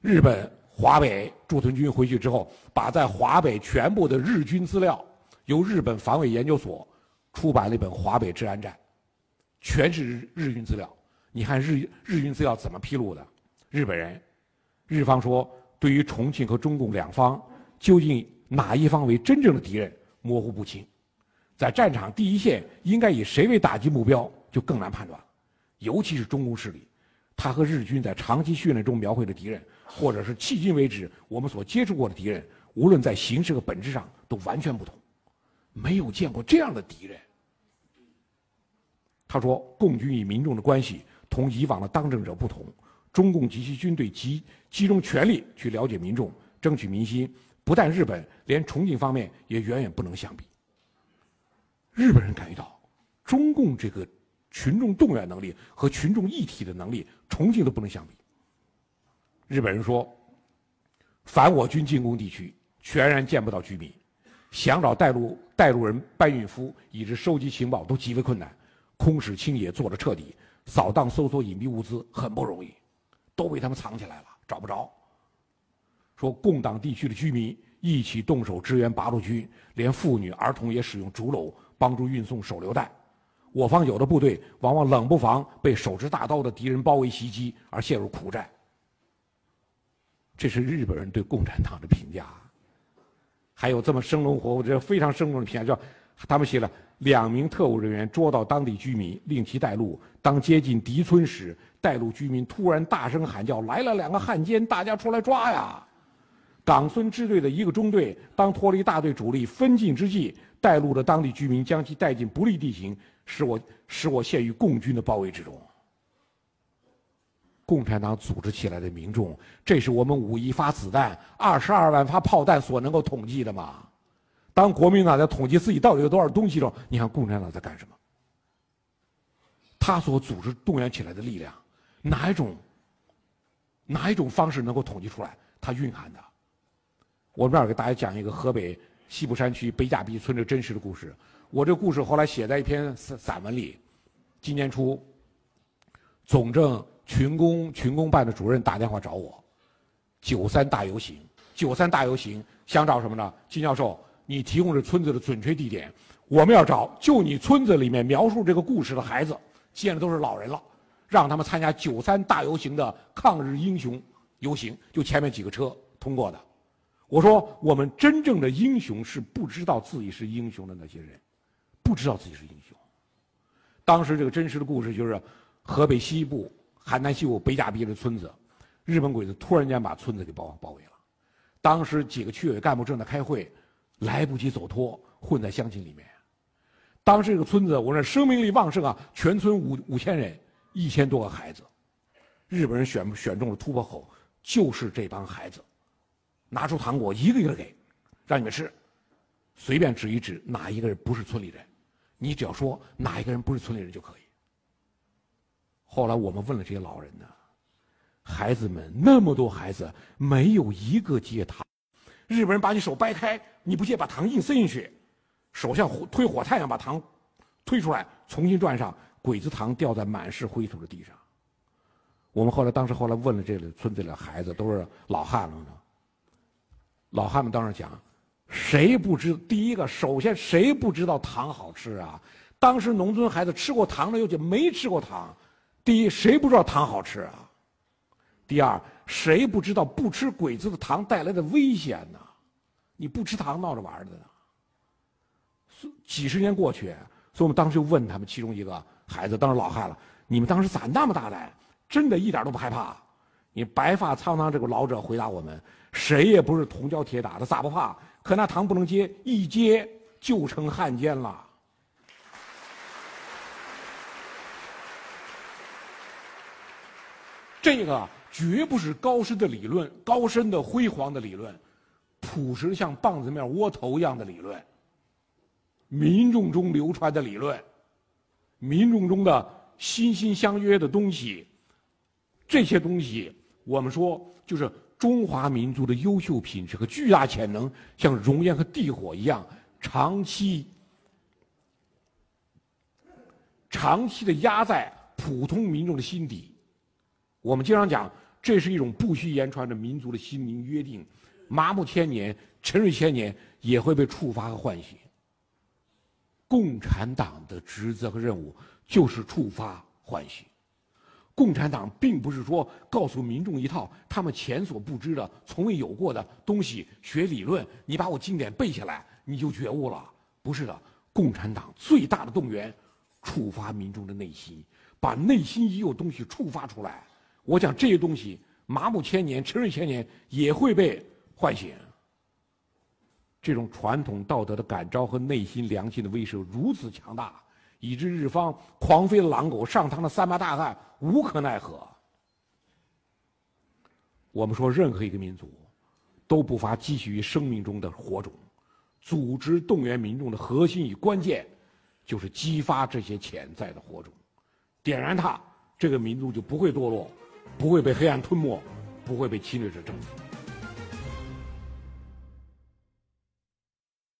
日本华北驻屯军回去之后，把在华北全部的日军资料由日本防卫研究所出版了一本《华北治安战》，全是日日军资料。你看日日军资料怎么披露的？日本人，日方说对于重庆和中共两方，究竟哪一方为真正的敌人，模糊不清。在战场第一线，应该以谁为打击目标，就更难判断。尤其是中共势力，他和日军在长期训练中描绘的敌人，或者是迄今为止我们所接触过的敌人，无论在形式和本质上都完全不同，没有见过这样的敌人。他说，共军与民众的关系同以往的当政者不同，中共及其军队集集中全力去了解民众，争取民心，不但日本，连重庆方面也远远不能相比。日本人感觉到，中共这个群众动员能力和群众一体的能力，重庆都不能相比。日本人说，凡我军进攻地区，全然见不到居民，想找带路带路人、搬运夫，以至收集情报都极为困难。空使清野做的彻底，扫荡搜索隐蔽物资很不容易，都被他们藏起来了，找不着。说共党地区的居民一起动手支援八路军，连妇女儿童也使用竹篓。帮助运送手榴弹，我方有的部队往往冷不防被手持大刀的敌人包围袭击而陷入苦战。这是日本人对共产党的评价。还有这么生龙活虎、这非常生动的评价，叫他们写了：两名特务人员捉到当地居民，令其带路。当接近敌村时，带路居民突然大声喊叫：“来了两个汉奸，大家出来抓呀！”冈村支队的一个中队当脱离大队主力分进之际。带路的当地居民将其带进不利地形，使我使我陷于共军的包围之中。共产党组织起来的民众，这是我们五亿发子弹、二十二万发炮弹所能够统计的吗？当国民党在统计自己到底有多少东西的时候，你看共产党在干什么？他所组织动员起来的力量，哪一种哪一种方式能够统计出来？它蕴含的，我这儿给大家讲一个河北。西部山区北甲壁村这真实的故事，我这故事后来写在一篇散散文里。今年初，总政群工群工办的主任打电话找我，九三大游行，九三大游行想找什么呢？金教授，你提供这村子的准确地点，我们要找就你村子里面描述这个故事的孩子，见的都是老人了，让他们参加九三大游行的抗日英雄游行，就前面几个车通过的。我说，我们真正的英雄是不知道自己是英雄的那些人，不知道自己是英雄。当时这个真实的故事就是，河北西部、邯郸西部北甲壁的村子，日本鬼子突然间把村子给包包围了。当时几个区委干部正在开会，来不及走脱，混在乡亲里面。当时这个村子，我说生命力旺盛啊，全村五五千人，一千多个孩子，日本人选选中了突破口，就是这帮孩子。拿出糖果，一个一个给，让你们吃，随便指一指哪一个人不是村里人，你只要说哪一个人不是村里人就可以。后来我们问了这些老人呢，孩子们那么多孩子，没有一个接糖。日本人把你手掰开，你不接，把糖硬塞进去，手像火推火炭一样把糖推出来，重新转上，鬼子糖掉在满是灰土的地上。我们后来当时后来问了这里村子里的孩子，都是老汉了呢。老汉们当时讲，谁不知？第一个，首先谁不知道糖好吃啊？当时农村孩子吃过糖的，尤其没吃过糖。第一，谁不知道糖好吃啊？第二，谁不知道不吃鬼子的糖带来的危险呢？你不吃糖闹着玩的呢？几十年过去，所以我们当时就问他们其中一个孩子，当时老汉了，你们当时咋那么大胆？真的一点都不害怕？你白发苍苍这个老者回答我们。谁也不是铜胶铁打的，咋不怕？可那糖不能接，一接就成汉奸了。这个绝不是高深的理论，高深的辉煌的理论，朴实像棒子面窝头一样的理论。民众中流传的理论，民众中的心心相约的东西，这些东西，我们说就是。中华民族的优秀品质和巨大潜能，像熔岩和地火一样，长期、长期的压在普通民众的心底。我们经常讲，这是一种不需言传的民族的心灵约定，麻木千年，沉睡千年，也会被触发和唤醒。共产党的职责和任务就是触发唤醒。共产党并不是说告诉民众一套他们前所不知的、从未有过的东西，学理论，你把我经典背下来，你就觉悟了。不是的，共产党最大的动员，触发民众的内心，把内心已有东西触发出来。我讲这些东西，麻木千年、沉睡千年，也会被唤醒。这种传统道德的感召和内心良心的威慑如此强大。以致日方狂飞的狼狗、上膛的三八大汉无可奈何。我们说，任何一个民族都不乏积蓄于生命中的火种，组织动员民众的核心与关键，就是激发这些潜在的火种，点燃它，这个民族就不会堕落，不会被黑暗吞没，不会被侵略者征服。